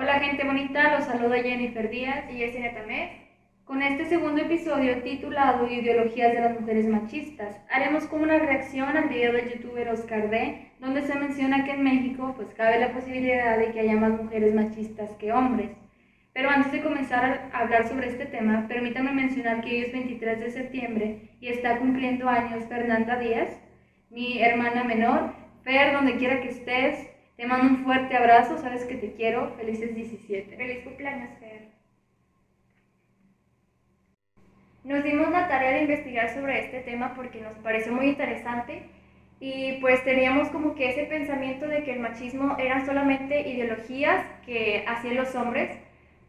Hola gente bonita, los saluda Jennifer Díaz y Yesenia Tamés. Con este segundo episodio titulado Ideologías de las mujeres machistas, haremos como una reacción al video del youtuber Oscar D, donde se menciona que en México pues cabe la posibilidad de que haya más mujeres machistas que hombres. Pero antes de comenzar a hablar sobre este tema, permítanme mencionar que hoy es 23 de septiembre y está cumpliendo años Fernanda Díaz, mi hermana menor. Fer, donde quiera que estés, te mando un fuerte abrazo, sabes que te quiero. Felices 17. Feliz cumpleaños, Fer. Nos dimos la tarea de investigar sobre este tema porque nos pareció muy interesante y pues teníamos como que ese pensamiento de que el machismo eran solamente ideologías que hacían los hombres,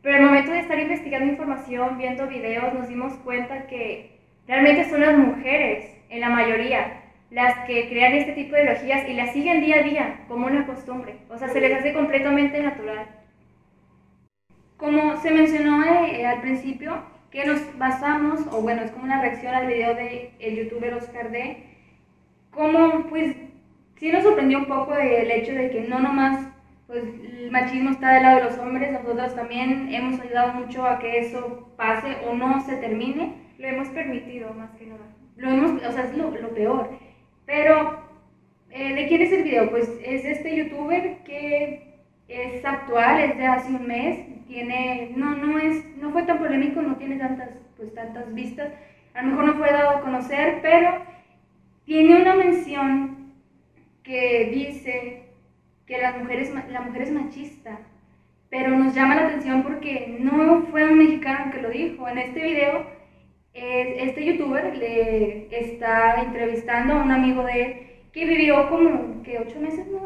pero al momento de estar investigando información, viendo videos, nos dimos cuenta que realmente son las mujeres, en la mayoría, las que crean este tipo de ideologías y las siguen día a día como una costumbre. O sea, se les hace completamente natural. Como se mencionó eh, al principio, que nos basamos, o bueno, es como una reacción al video del el youtuber Oscar D, como pues sí nos sorprendió un poco el hecho de que no nomás pues el machismo está del lado de los hombres, nosotros también hemos ayudado mucho a que eso pase o no se termine. Lo hemos permitido más que nada. Lo hemos, o sea, es lo, lo peor. Pero, eh, ¿de quién es el video? Pues es este youtuber que es actual, es de hace un mes, tiene, no, no, es, no fue tan polémico, no tiene tantas, pues, tantas vistas, a lo mejor no fue dado a conocer, pero tiene una mención que dice que las mujeres, la mujer es machista, pero nos llama la atención porque no fue un mexicano que lo dijo. En este video este youtuber le está entrevistando a un amigo de él que vivió como que ocho meses, ¿no?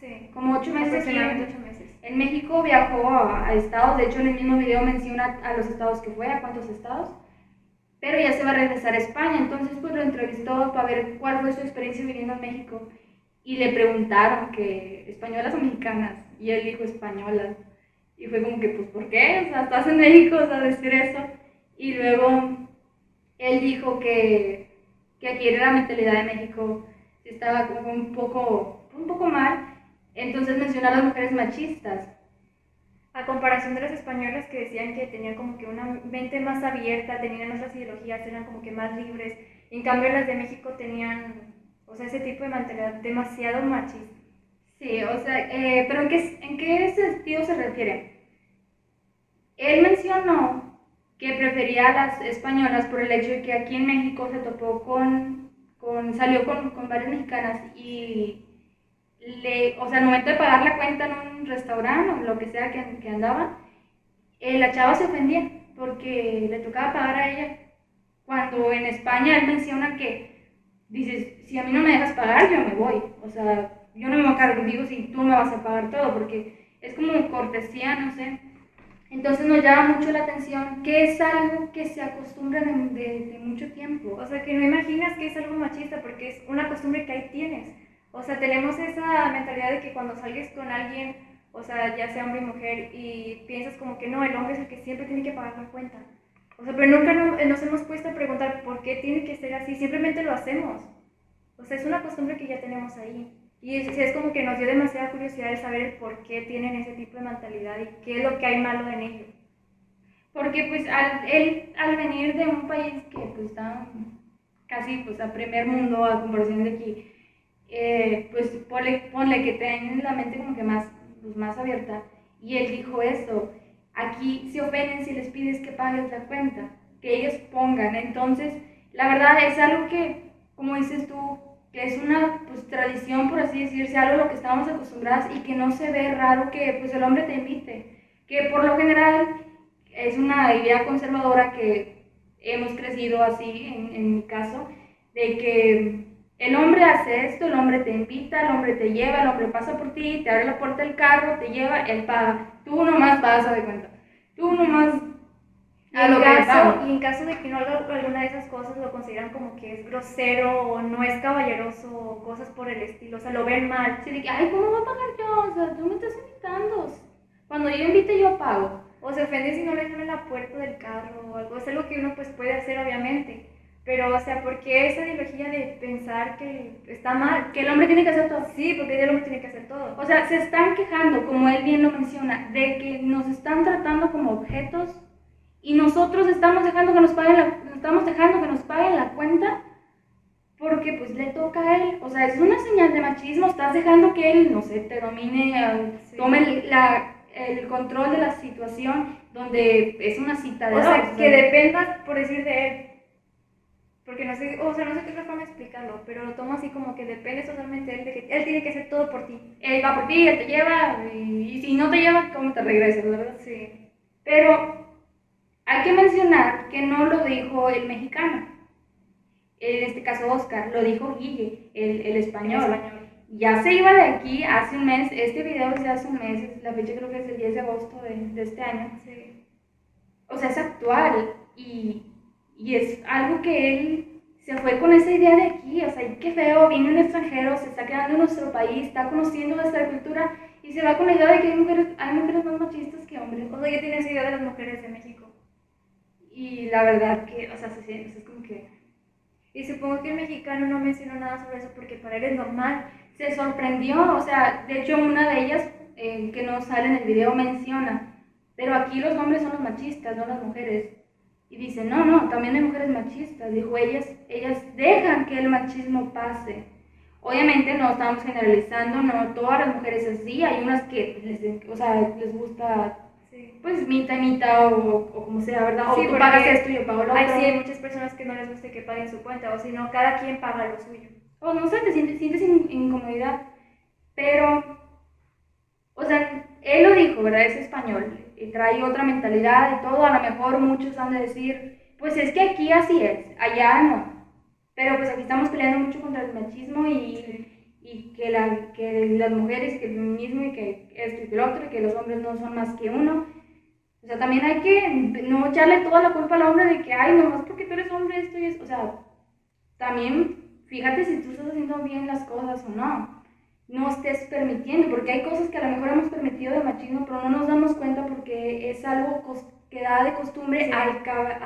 Sí, como ocho meses. Aproximadamente ocho meses. En México viajó a, estados, de hecho en el mismo video menciona a los estados que fue, a cuántos estados, pero ya se va a regresar a España, entonces pues lo entrevistó para ver cuál fue su experiencia viviendo en México y le preguntaron que españolas o mexicanas y él dijo españolas y fue como que pues ¿por qué? O sea, estás en México, o sea, decir eso y luego él dijo que, que aquí era la mentalidad de México estaba como un poco, un poco mal, entonces mencionó a las mujeres machistas. A comparación de las españolas que decían que tenían como que una mente más abierta, tenían otras ideologías, eran como que más libres, en cambio las de México tenían, o sea, ese tipo de mentalidad demasiado machista. Sí, o sea, eh, pero ¿en qué, ¿en qué sentido se refiere? Él mencionó que prefería a las españolas por el hecho de que aquí en México se topó con, con salió con, con varias mexicanas y le, o sea, al momento de pagar la cuenta en un restaurante o lo que sea que, que andaba, eh, la chava se ofendía porque le tocaba pagar a ella. Cuando en España él menciona que, dices, si a mí no me dejas pagar, yo me voy. O sea, yo no me voy a cargar contigo si tú me vas a pagar todo, porque es como cortesía, no sé. Entonces nos llama mucho la atención que es algo que se acostumbra de, mucho tiempo. O sea, que no imaginas que es algo machista porque es una costumbre que ahí tienes. O sea, tenemos esa mentalidad de que cuando salgues con alguien, o sea, ya sea hombre y mujer, y piensas como que no, el hombre es el que siempre tiene que pagar la cuenta. O sea, pero nunca nos hemos puesto a preguntar por qué tiene que ser así, simplemente lo hacemos. O sea, es una costumbre que ya tenemos ahí. Y es, como que nos dio demasiada curiosidad de saber por qué tienen ese tipo de mentalidad y qué es lo que hay malo en ellos. Porque pues al, él al venir de un país que pues está casi pues a primer mundo a comparación de aquí, eh, pues ponle, ponle, que tienen la mente como que más, pues, más abierta. Y él dijo eso, aquí se ofenden si les pides que pagues la cuenta, que ellos pongan. Entonces, la verdad es algo que, como dices tú, que es una pues, tradición, por así decirse, algo a lo que estamos acostumbradas y que no se ve raro que pues, el hombre te invite. Que por lo general es una idea conservadora que hemos crecido así, en, mi caso, de que el hombre hace esto, el hombre te invita, el hombre te lleva, el hombre pasa por ti, te abre la puerta del carro, te lleva, él paga. Tú nomás vas a de cuenta. Tú nomás y en, caso, y en caso de que no haga alguna de esas cosas, lo consideran como que es grosero o no es caballeroso o cosas por el estilo. O sea, lo ven mal. Sí, de que, ay, ¿cómo voy a pagar yo? O sea, tú me estás invitando. Cuando yo invite, yo pago. O se ofende si no le abren la puerta del carro o algo. Es algo que uno pues puede hacer, obviamente. Pero, o sea, ¿por qué esa ideología de pensar que está mal? Que el hombre tiene que hacer todo. Sí, porque el hombre tiene que hacer todo. O sea, se están quejando, como él bien lo menciona, de que nos están tratando como objetos y nosotros estamos dejando que nos paguen la, estamos dejando que nos paguen la cuenta porque pues le toca a él. O sea, es una señal de machismo, estás dejando que él, no sé, te domine, tome el, la, el control de la situación donde es una cita de... O sea, que dependas, por decir, de él porque no sé, o sea, no sé qué otra forma explicarlo, pero lo tomo así como que depende totalmente de él, de que él tiene que hacer todo por ti. Él va por ti, él te lleva, y, si no te lleva, ¿cómo te regresas, verdad? Sí. Pero hay que mencionar que no lo dijo el mexicano, en este caso Oscar, lo dijo Guille, el, el español. El español. Ya se iba de aquí hace un mes, este video es de hace un mes, la fecha creo que es el 10 de agosto de, de este año. Sí. O sea, es actual y y es algo que él se fue con esa idea de aquí, o sea, qué feo, viene un extranjero, se está quedando en nuestro país, está conociendo nuestra cultura y se va con la idea de que hay mujeres, hay mujeres más machistas que hombres. O sea, ya tiene esa idea de las mujeres de México. Y la verdad que, o sea, se siente, es como que... Y supongo que el mexicano no mencionó nada sobre eso porque para él es normal. Se sorprendió, o sea, de hecho una de ellas, eh, que no sale en el video, menciona, pero aquí los hombres son los machistas, no las mujeres. Y dice, no, no, también hay mujeres machistas. Dijo, ellas, ellas dejan que el machismo pase. Obviamente no estamos generalizando, no todas las mujeres así, hay unas que les, o sea, les gusta pues mitad o, o, como sea, ¿verdad? Sí, o tú pagas esto yo pago lo otro. sí, hay muchas personas que no les gusta que paguen su cuenta, o si no, cada quien paga lo suyo. O no sé, te sientes, sientes incomodidad. Pero, o sea, él lo dijo, ¿verdad? Es español y trae otra mentalidad y todo, a lo mejor muchos han de decir, pues es que aquí así es, allá no. Pero pues aquí estamos peleando mucho contra el machismo y, y que, la, que las mujeres, que el feminismo y que esto y que lo otro, y que los hombres no son más que uno. O sea, también hay que no echarle toda la culpa al hombre de que, ay, nomás porque tú eres hombre, esto y eso. O sea, también fíjate si tú estás haciendo bien las cosas o no no estés permitiendo, porque hay cosas que a lo mejor hemos permitido de machismo, pero no nos damos cuenta porque es algo que da de costumbre al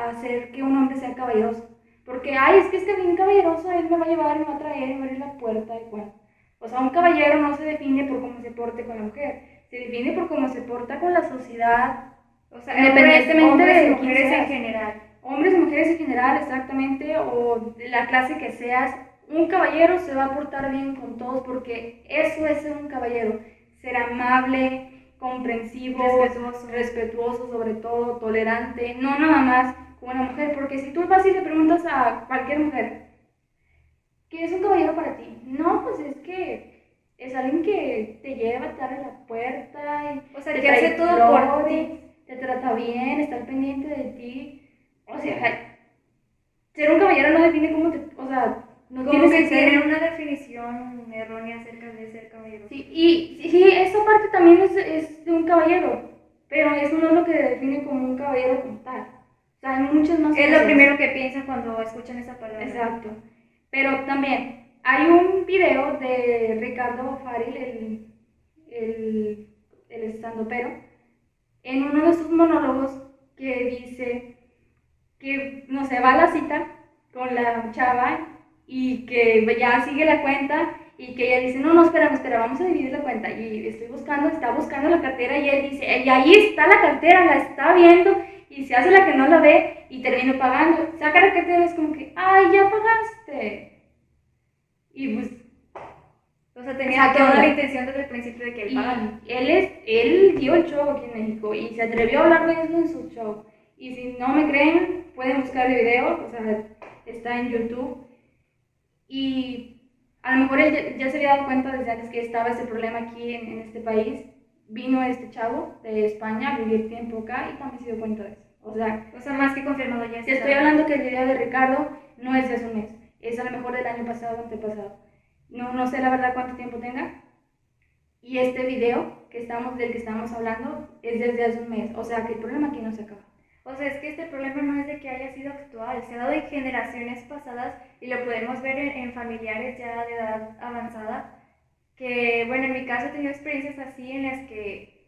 hacer que un hombre sea caballeroso. Porque, ay, es que es que bien caballeroso, él me va a llevar, me va a traer, me va a abrir la puerta, y bueno. O sea, un caballero no se define por cómo se porte con la mujer, se define por cómo se porta con la sociedad, o sea, independientemente hombres, de mujeres en general. Hombres y mujeres en general, exactamente, o la clase que seas, un caballero se va a portar bien con todos porque eso es ser un caballero, ser amable, comprensivo, respetuoso. respetuoso sobre todo, tolerante, no nada más con una mujer, porque si tú vas y le preguntas a cualquier mujer, ¿qué es un caballero para ti? No, pues es que es alguien que te lleva, te abre la puerta, y o sea, que hace todo por ti, te trata bien, está pendiente de ti, o sea, ser un caballero no define cómo te, o sea, no tienes que, tener una definición errónea acerca de ser caballero. Sí, y sí, esa parte también es, es, de un caballero, pero eso no es lo que define como un caballero como tal. O sea, hay muchas más Es lo primero que piensan cuando escuchan esa palabra. Exacto. Pero también hay un video de Ricardo Faril, el, el, el estandopero, en uno de sus monólogos que dice que, no sé, va a la cita con la chava y que ya sigue la cuenta y que ella dice, no, no, espera, espera, vamos a dividir la cuenta. Y estoy buscando, está buscando la cartera y él dice, y ahí está la cartera, la está viendo y se hace la que no la ve y termina pagando. Saca la cartera y es como que, ay, ya pagaste. Y pues... O sea, tenía toda la intención desde el principio de que él Él, es, él dio el show aquí en México y se atrevió a hablar de eso en su show. Y si no me creen, pueden buscar el video, o sea, está en YouTube y a lo mejor él ya, se había dado cuenta desde antes que estaba ese problema aquí en, este país. Vino este chavo de España a vivir tiempo acá y también se dio cuenta de eso. O sea, o sea más que confirmado ya. Te estoy hablando que el video de Ricardo no es de hace un mes, es a lo mejor del año pasado o antepasado. No, no sé la verdad cuánto tiempo tenga. Y este video que estamos, del que estamos hablando es desde hace un mes. O sea que el problema aquí no se acaba. O sea, es que este problema no es de que haya sido actual, se ha dado en generaciones pasadas y lo podemos ver en, familiares ya de edad avanzada, que, bueno, en mi caso he tenido experiencias así en las que,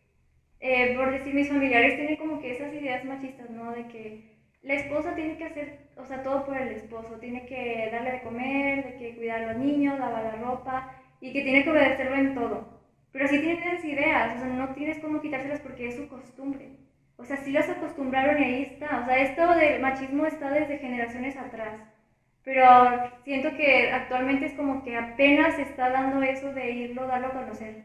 eh, por decir, mis familiares tienen como que esas ideas machistas, ¿no? De que la esposa tiene que hacer, o sea, todo por el esposo, tiene que darle de comer, de que cuidar a los niños, lavar la ropa y que tiene que obedecerlo en todo. Pero si tienes ideas, o sea, no tienes cómo quitárselas porque es su costumbre. O sea, sí las acostumbraron y ahí está. O sea, esto del machismo está desde generaciones atrás. Pero siento que actualmente es como que apenas se está dando eso de irlo, darlo a conocer.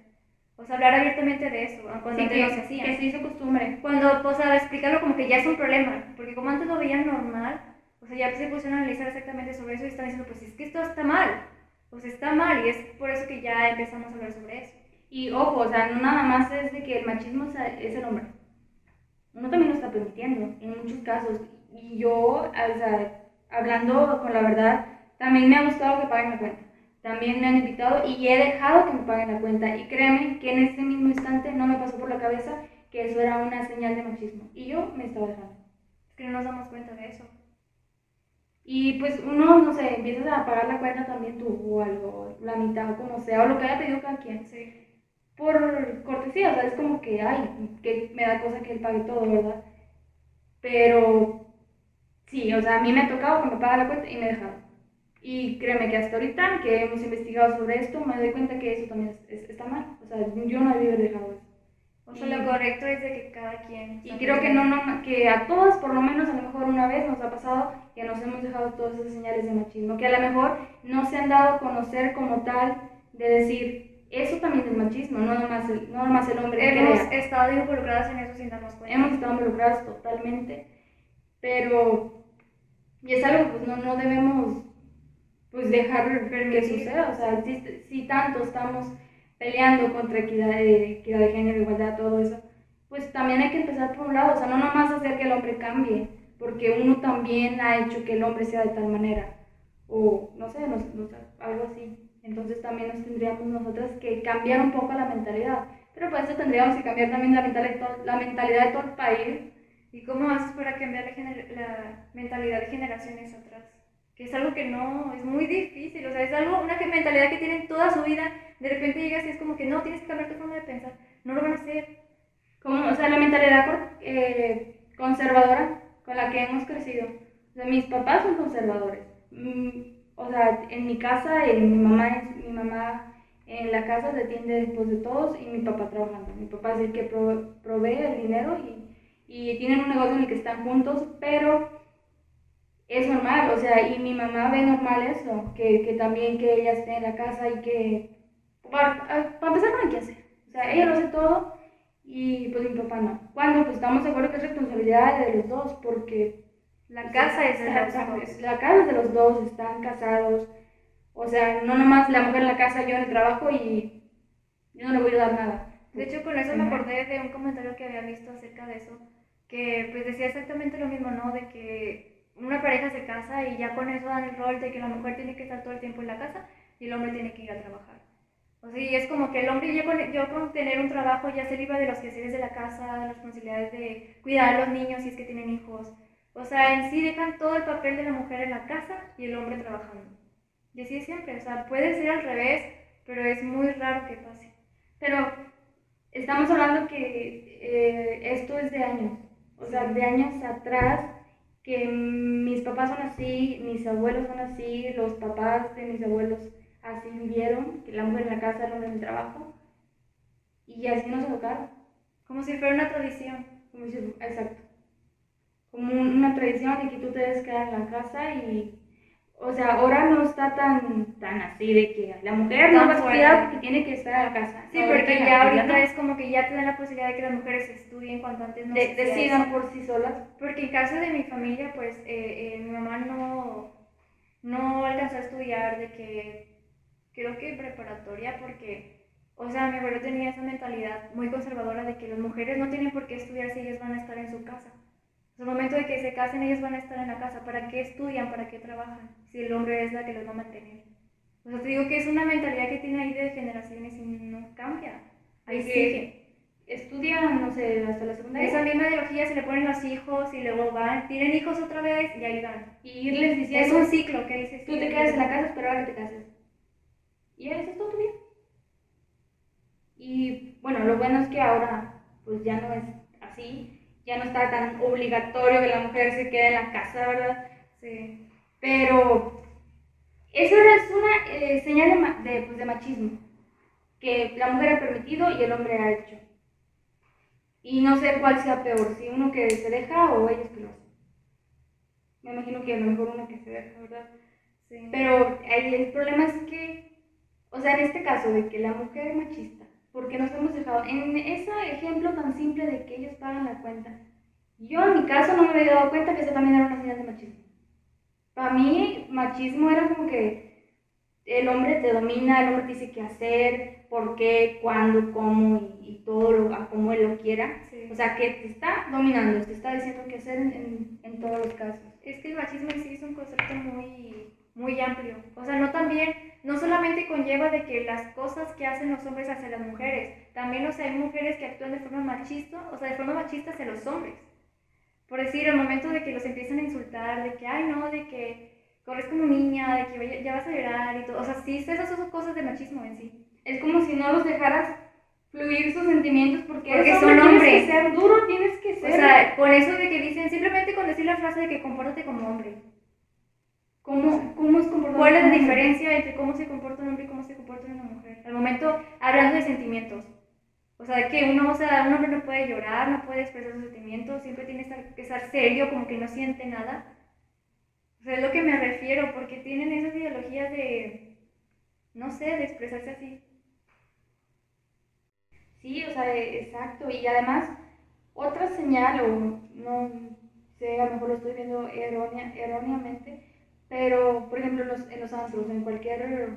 O sea, hablar abiertamente de eso, cuando antes no se hacía. Que se hizo costumbre. Cuando, o sea, explicarlo como que ya es un problema, porque como antes lo veían normal, o sea, ya se pusieron a analizar exactamente sobre eso y están diciendo, pues es que esto está mal, pues está mal, y es por eso que ya empezamos a hablar sobre eso. Y ojo, o sea, no nada más es de que el machismo es el hombre. Uno también lo está permitiendo, en muchos casos. Y yo, o sea, hablando con la verdad, también me ha gustado que paguen la cuenta también me han invitado y he dejado que me paguen la cuenta. Y créeme que en ese mismo instante no me pasó por la cabeza que eso era una señal de machismo. Y yo me estaba dejando. Es que no nos damos cuenta de eso. Y pues uno, no sé, empiezas a pagar la cuenta también tú o algo, la mitad o como sea, o lo que haya pedido cada quien. Sí. Por cortesía, o sea, es como que, ay, que me da cosa que él pague todo, ¿verdad? Pero sí, o sea, a mí me ha tocado que me paga la cuenta y me he dejado. Y créeme que hasta ahorita que hemos investigado sobre esto, me doy cuenta que eso también está mal. O sea, yo no debí haber dejado eso. O sea, lo correcto es de que cada quien... Y creo que, no, no, que a todas, por lo menos a lo mejor una vez nos ha pasado que nos hemos dejado todas esas señales de machismo, que a lo mejor no se han dado a conocer como tal de decir, eso también es machismo, no nomás el, no nomás el hombre. Hemos estado involucradas en eso sin darnos cuenta. Hemos estado involucradas totalmente, pero... Y es algo, pues no, no debemos pues dejar que suceda. O sea, si, tanto estamos peleando contra equidad de, equidad de género, igualdad, todo eso, pues también hay que empezar por un lado. O sea, no nomás hacer que el hombre cambie, porque uno también ha hecho que el hombre sea de tal manera. O no sé, no, algo así. Entonces también nos tendríamos nosotras que cambiar un poco la mentalidad. Pero para eso tendríamos que cambiar también la mentalidad, la mentalidad de todo el país. ¿Y cómo haces para cambiar la, la mentalidad de generaciones atrás? que es algo que no, es muy difícil, o sea, es algo, una mentalidad que tienen toda su vida, de repente llegas y es como que no, tienes que cambiar tu forma de pensar, no lo van a hacer. Como, o sea, la mentalidad eh, conservadora con la que hemos crecido. O sea, mis papás son conservadores. Mm, o sea, en mi casa, en mi mamá, mi mamá en la casa se atiende después de todos y mi papá trabajando. Mi papá es el que provee el dinero y, y tienen un negocio en el que están juntos, pero es normal, o sea, y mi mamá ve normal eso, que, que también que ella esté en la casa y que, para, para empezar no hay que hacer, o sea, ella lo hace todo y pues mi papá no. Cuando pues estamos de acuerdo que es responsabilidad de los dos, porque la casa es de los dos. La casa es de los dos, están casados, o sea, no nomás la mujer en la casa, yo en el trabajo y yo no le voy a dar nada. De hecho, con eso me acordé de un comentario que había visto acerca de eso, que pues decía exactamente lo mismo, ¿no? De que una pareja se casa y ya con eso dan el rol de que la mujer tiene que estar todo el tiempo en la casa y el hombre tiene que ir a trabajar. O sea, y es como que el hombre, yo con, yo con tener un trabajo ya se libre de los quehaceres de la casa, de las responsabilidades de cuidar a los niños si es que tienen hijos. O sea, en sí dejan todo el papel de la mujer en la casa y el hombre trabajando. Y así es siempre, o sea, puede ser al revés, pero es muy raro que pase. Pero estamos hablando que eh, esto es de años, o sea, de años atrás que mis papás son así, mis abuelos son así, los papás de mis abuelos así vivieron, que la mujer en la casa, el hombre en el trabajo, y así nos educaron. Como si fuera una tradición. Como si, exacto. Como una tradición de que tú te debes quedar en la casa y o sea, ahora no está tan, tan así de que la mujer no va a estudiar porque tiene que estar en la casa. Sí, porque ya ahorita es como que ya te dan la posibilidad de que las mujeres estudien cuanto antes no de, decidan por sí solas. Porque en caso de mi familia, pues eh, eh, mi mamá no, no alcanzó a estudiar de que, creo que preparatoria, porque, o sea, mi abuelo tenía esa mentalidad muy conservadora de que las mujeres no tienen por qué estudiar si ellas van a estar en su casa. En el momento de que se casen, ellas van a estar en la casa. ¿Para qué estudian? ¿Para qué trabajan? Si el hombre es la que los va a mantener. O sea, te digo que es una mentalidad que tiene ahí de generaciones y no cambia. Ahí sigue. Estudian, no sé, hasta la secundaria. Esa misma ideología se le ponen los hijos y luego van, tienen hijos otra vez y ahí van. Y irles diciendo. Es un ciclo que dices. Tú te quedas en la casa, esperar a que te cases. Y eso es todo tu vida. Y bueno, lo bueno es que ahora, pues ya no es así ya no está tan obligatorio que la mujer se quede en la casa, ¿verdad? Sí. Pero eso es una eh, señal de, de, pues, de machismo, que la mujer ha permitido y el hombre ha hecho. Y no sé cuál sea peor, si uno que se deja o ellos que lo hacen. Me imagino que a lo mejor uno que se deja, ¿verdad? Sí. Pero el problema es que, o sea, en este caso de que la mujer es machista, porque nos hemos dejado, en ese ejemplo tan simple de que ellos pagan la cuenta, yo en mi caso no me había dado cuenta que eso también era una señal de machismo. Para mí, machismo era como que el hombre te domina, el hombre te dice qué hacer, por qué, cuándo, cómo y, y todo lo, a como él lo quiera. Sí. O sea, que te está dominando, te está diciendo qué hacer en, en- en todos los casos. Es que el machismo en sí es un concepto muy, muy amplio. O sea, no también, no solamente conlleva de que las cosas que hacen los hombres hacia las mujeres, también, o sea, hay mujeres que actúan de forma machista, o sea, de forma machista hacia los hombres. Por decir, el momento de que los empiezan a insultar, de que, ay, no, de que corres como niña, de que ya vas a llorar y todo. O sea, sí, esas son cosas de machismo en sí. Es como si no los dejaras fluir sus sentimientos porque, Porque eres son hombre, hombres. Tienes que ser duro, tienes que O ser. sea, con eso de que dicen, simplemente con decir la frase de que compórtate como hombre. ¿Cómo, cómo es ¿Cuál es la diferencia entre cómo se comporta un hombre y cómo se comporta una mujer? Al momento, hablando de sentimientos. O sea, que uno, o sea, un hombre no puede llorar, no puede expresar sus sentimientos, siempre tiene que estar- serio, como que no siente nada. O sea, es lo que me refiero, porque tienen esas ideologías de, no sé, de expresarse así. Sí, o sea, e- exacto. Y además, otra señal, o no sé, a lo mejor lo estoy viendo errónea, erróneamente, pero por ejemplo en los, en los antros, en cualquier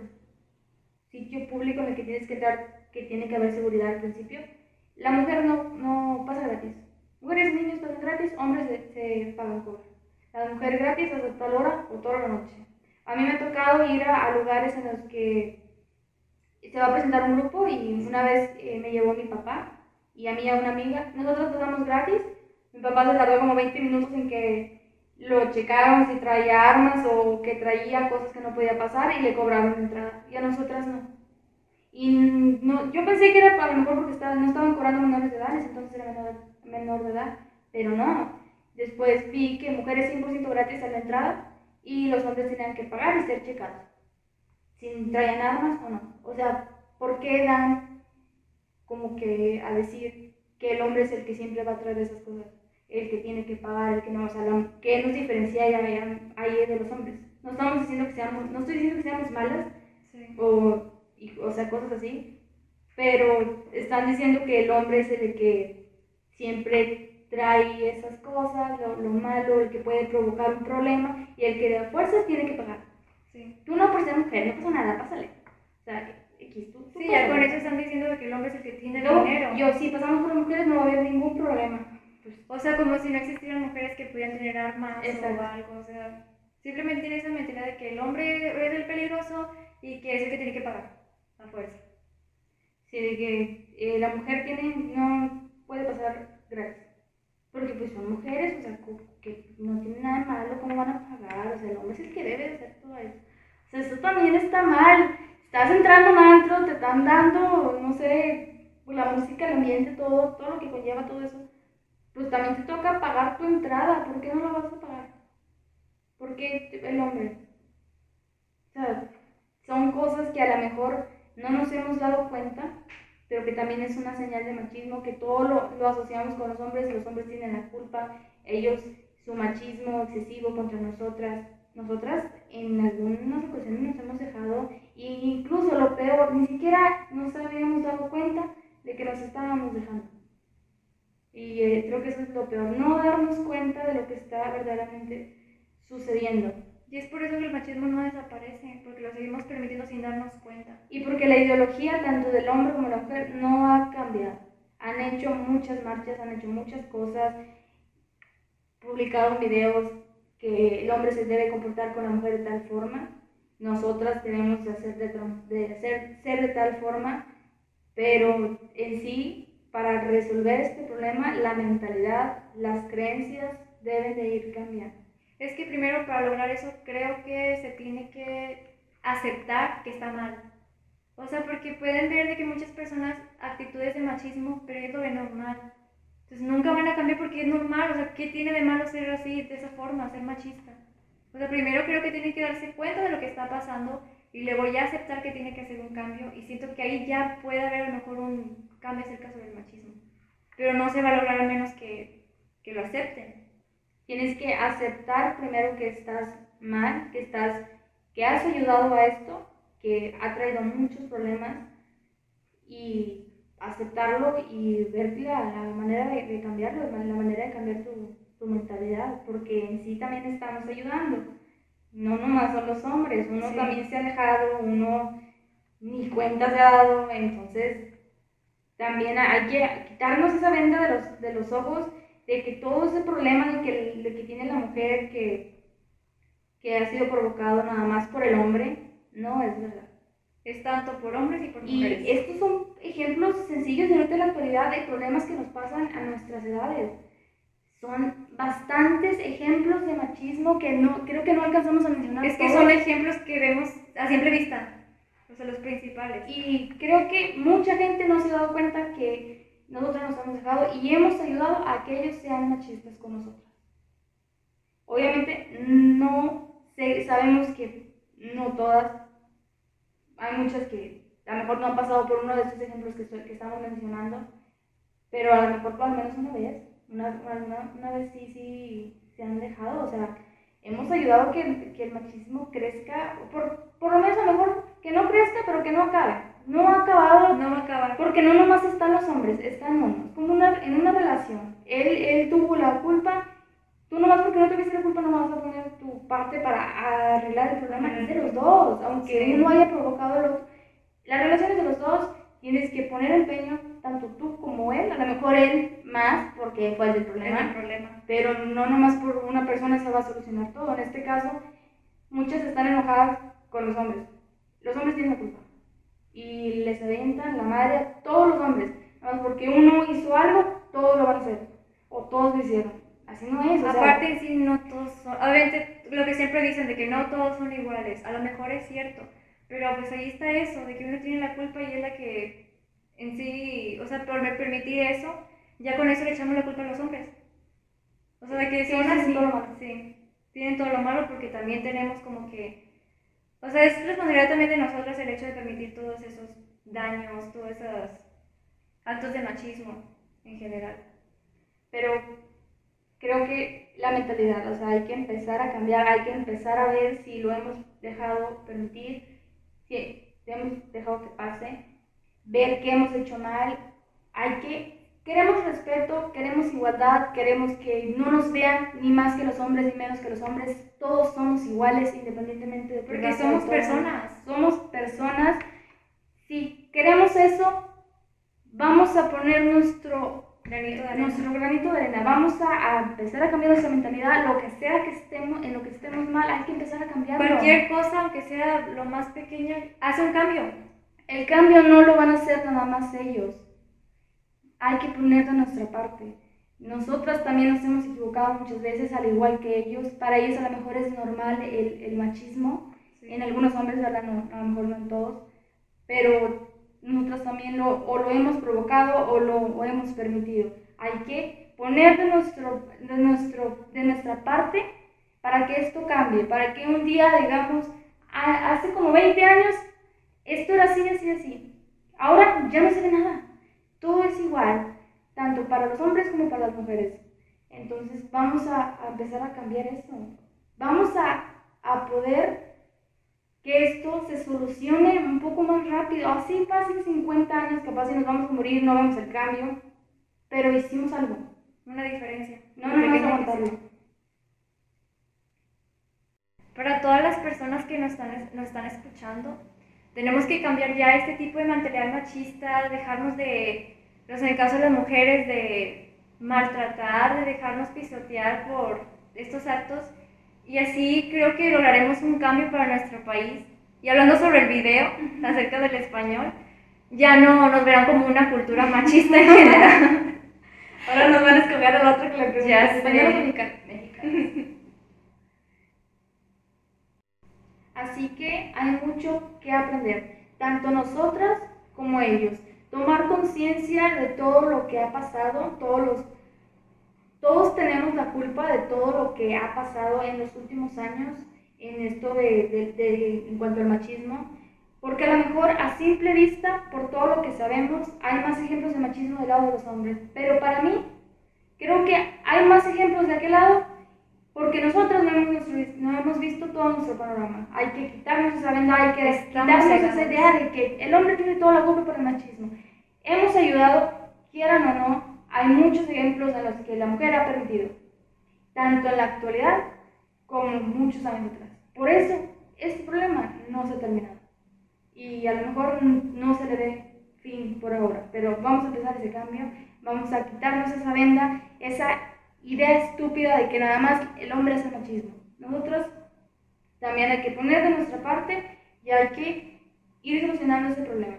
sitio público en el que tienes que entrar, que tiene que haber seguridad al principio, la mujer no, no pasa gratis. Mujeres y niños pasan gratis, hombres se, se pagan cobra. La mujer gratis hasta tal hora o toda la noche. A mí me ha tocado ir a, a lugares en los que se va a presentar un grupo y una vez eh, me llevó mi papá y a mí a una amiga. Nosotros pasamos gratis. Mi papá se tardó como 20 minutos en que lo checaron si traía armas o que traía cosas que no podía pasar y le cobraron entrada. Y a nosotras no. Y no, yo pensé que era a lo mejor porque estaba- no estaban cobrando menores de edad, entonces era menor, menor de edad, pero no. Después vi que mujeres 100% gratis a la entrada y los hombres tenían que pagar y ser checados si traían armas o no. O sea, ¿por qué dan como que a decir que el hombre es el que siempre va a traer esas cosas? El que tiene que pagar, el que no, o sea, la- ¿qué nos diferencia ahí, ahí de los hombres? No estamos diciendo que seamos, no estoy diciendo que seamos malas, Sí. o, y- o sea, cosas así, pero están diciendo que el hombre es el que siempre trae esas cosas, lo, lo malo, el que puede provocar un problema y el que de fuerzas tiene que pagar. Sí. Tú no por ser mujer, no pasa nada, pásale. O sea, X, tú, tú Sí, ya con eso están diciendo que el hombre es el que tiene el Yo, dinero. yo, si pasamos por mujeres no va a haber ningún problema. Pues, O sea, como si no existieran mujeres que pudieran tener armas Exacto. o algo. O sea, simplemente tiene esa mentalidad de que el hombre es el peligroso y que es el que tiene que pagar a fuerza. sí, de que eh, la mujer tiene, no puede pasar gratis. Porque pues son mujeres, o sea, que no tienen nada de malo, ¿cómo van a pagar? O sea, el hombre es el que debe de hacer todo eso. O sea, eso también está mal. Estás entrando un antro, te están dando, no sé, la música, el ambiente, todo, todo lo que conlleva todo eso. Pues también te toca pagar tu entrada. ¿Por qué no la vas a pagar? Porque el hombre. O sea, son cosas que a lo mejor no nos hemos dado cuenta, pero que también es una señal de machismo, que todo lo, lo asociamos con los hombres, los hombres tienen la culpa, ellos, su machismo excesivo contra nosotras, nosotras en algunas ocasiones nos hemos dejado, e incluso lo peor, ni siquiera nos habíamos dado cuenta de que nos estábamos dejando. Y eh, creo que eso es lo peor, no darnos cuenta de lo que está verdaderamente sucediendo. Y es por eso que el machismo no desaparece, porque lo seguimos permitiendo sin darnos cuenta. Y porque la ideología tanto del hombre como de la mujer no ha cambiado. Han hecho muchas marchas, han hecho muchas cosas, publicado videos que el hombre se debe comportar con la mujer de tal forma, nosotras debemos de hacer de, de hacer, ser de tal forma, pero en sí, para resolver este problema, la mentalidad, las creencias deben de ir cambiando. Es que primero para lograr eso creo que se tiene que aceptar que está mal. O sea, porque pueden ver de que muchas personas actitudes de machismo, pero es lo normal. Entonces nunca van a cambiar porque es normal, o sea, ¿qué tiene de malo ser así, de esa forma, ser machista? O sea, primero creo que tienen que darse cuenta de lo que está pasando y luego ya aceptar que tiene que hacer un cambio y siento que ahí ya puede haber a lo mejor un cambio acerca sobre el machismo. Pero no se va a lograr a menos que, que lo acepten. Tienes que aceptar primero que estás mal, que estás, que has ayudado a esto, que ha traído muchos problemas y aceptarlo y ver la, la manera de, de, cambiarlo, la manera de cambiar tu, tu, mentalidad, porque en sí también estamos ayudando. No nomás son los hombres, uno sí. también se ha dejado, uno ni cuenta se ha dado, entonces también hay que quitarnos esa venda de los, de los ojos de que todo ese problema de que, de que tiene la mujer que, que ha sido provocado nada más por el hombre, no es verdad es tanto por hombres y por mujeres. Y estos son ejemplos sencillos de la actualidad de problemas que nos pasan a nuestras edades. Son bastantes ejemplos de machismo que no creo que no alcanzamos a mencionar. Es que son ejemplos que vemos a simple vista, o sea, los principales. Y creo que mucha gente no se ha dado cuenta que nosotros nos hemos dejado y hemos ayudado a que ellos sean machistas con nosotros. Obviamente no sabemos que no todas hay muchas que a lo mejor no han pasado por uno de estos ejemplos que, que estamos mencionando, pero a lo mejor por al menos una vez, una, una, una vez sí, sí se han dejado, o sea, hemos ayudado a que, que, el machismo crezca, por, por lo menos a lo mejor que no crezca, pero que no acabe. No ha acabado. No va a acabar. Porque no nomás están los hombres, están unos. Como una, en una relación. Él, él tuvo la culpa Tú nomás porque no tuviste la culpa no vas a poner tu parte para arreglar el problema, es de los dos, aunque uno haya provocado el otro. Las relaciones de los dos tienes que poner empeño, tanto tú como él, a lo mejor él más porque fue el problema, el problema, pero no nomás por una persona se va a solucionar todo. En este caso, muchas están enojadas con los hombres. Los hombres tienen la culpa y les avientan la madre a todos los hombres, porque uno hizo algo, todos lo van a hacer, o todos lo hicieron. Así no es. Aparte, sí, no todos son. Obviamente, lo que siempre dicen de que no todos son iguales, a lo mejor es cierto, pero pues ahí está eso, de que uno tiene la culpa y es la que en sí, o sea, por permitir eso, ya con eso le echamos la culpa a los hombres. O sea, de que son así, sí, tienen todo lo malo porque también tenemos como que. O sea, es responsabilidad también de nosotros el hecho de permitir todos esos daños, todos esos actos de machismo en general. Pero creo que la mentalidad, o sea, hay que empezar a cambiar, hay que empezar a ver si lo hemos dejado permitir, si hemos dejado que pase, ver qué hemos hecho mal, hay que, queremos respeto, queremos igualdad, queremos que no nos vean ni más que los hombres ni menos que los hombres, todos somos iguales independientemente de Porque somos personas. Somos personas. Si queremos eso, vamos a poner nuestro Granito de nuestro granito de arena. Vamos a, a, empezar a cambiar nuestra mentalidad. Lo que sea que estemos, en lo que estemos mal, hay que empezar a cambiarlo. Cualquier cosa, aunque sea lo más pequeño, hace un cambio. El cambio no lo van a hacer nada más ellos. Hay que poner de nuestra parte. Nosotras también nos hemos equivocado muchas veces, al igual que ellos. Para ellos a lo mejor es normal el, el machismo. Sí. En algunos hombres, ¿verdad? No, a lo mejor no en todos. Pero nosotros también lo, o lo hemos provocado o lo o hemos permitido. Hay que poner de, nuestro, de, nuestro, de nuestra parte para que esto cambie, para que un día, digamos, hace como 20 años, esto era así, así, así. Ahora ya no se ve nada. Todo es igual, tanto para los hombres como para las mujeres. Entonces vamos a, a empezar a cambiar esto. Vamos a, a poder que esto se solucione un poco más rápido. Así pasen 50 años, capaz si nos vamos a morir, no vemos el cambio, pero hicimos algo. Una diferencia. No, no, no. Para todas las personas que nos están, nos están escuchando, tenemos que cambiar ya este tipo de material machista, dejarnos de, pues en el caso de las mujeres, de maltratar, de dejarnos pisotear por estos actos y así creo que lograremos un cambio para nuestro país. Y hablando sobre el video, acerca del español, ya no nos verán como una cultura machista en general. Ahora nos van a escoger al otro que ya es español mexicano. Así que hay mucho que aprender, tanto nosotras como ellos. Tomar conciencia de todo lo que ha pasado, todos todos tenemos la culpa de todo lo que ha pasado en los últimos años en esto de, de, en cuanto al machismo, porque a lo mejor a simple vista, por todo lo que sabemos, hay más ejemplos de machismo del lado de los hombres, pero para mí creo que hay más ejemplos de aquel lado porque nosotros no hemos, no hemos visto todo nuestro panorama. Hay que quitarnos esa venda, hay que quitarnos esa idea de que el hombre tiene toda la culpa por el machismo. Hemos ayudado, quieran o no, hay muchos ejemplos en los que la mujer ha permitido, tanto en la actualidad como muchos años atrás. Por eso, este problema no se ha terminado. Y a lo mejor no se le dé fin por ahora, pero vamos a empezar ese cambio, vamos a quitarnos esa venda, esa idea estúpida de que nada más el hombre hace machismo. Nosotros también hay que poner de nuestra parte y hay que ir solucionando ese problema.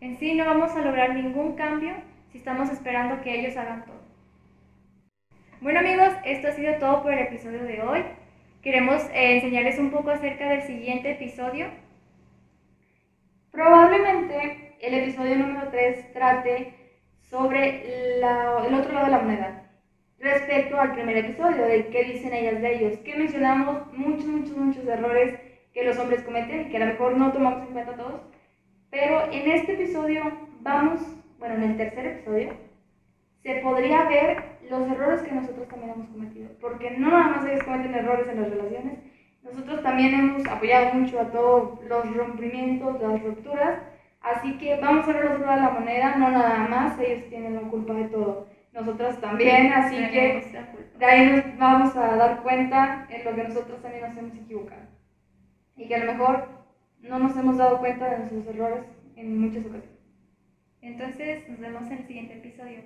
En sí no vamos a lograr ningún cambio si estamos esperando que ellos hagan todo. Bueno amigos, esto ha sido todo por el episodio de hoy. Queremos eh, enseñarles un poco acerca del siguiente episodio. Probablemente el episodio número 3 trate sobre el otro lado de la moneda. Respecto al primer episodio, de qué dicen ellas de ellos, que mencionamos muchos, muchos, muchos errores que los hombres cometen, que a lo mejor no tomamos en cuenta todos, pero en este episodio vamos, bueno, en el tercer episodio, se podría ver los errores que nosotros también hemos cometido, porque no nada más ellos cometen errores en las relaciones, nosotros también hemos apoyado mucho a todos los rompimientos, las rupturas, así que vamos a ver los de la moneda, no nada más ellos tienen la culpa de todo, nosotros también, así que de ahí nos vamos a dar cuenta en lo que nosotros también nos hemos equivocado. Y que a lo mejor no nos hemos dado cuenta de nuestros errores en muchas ocasiones. Entonces, nos vemos en el siguiente episodio.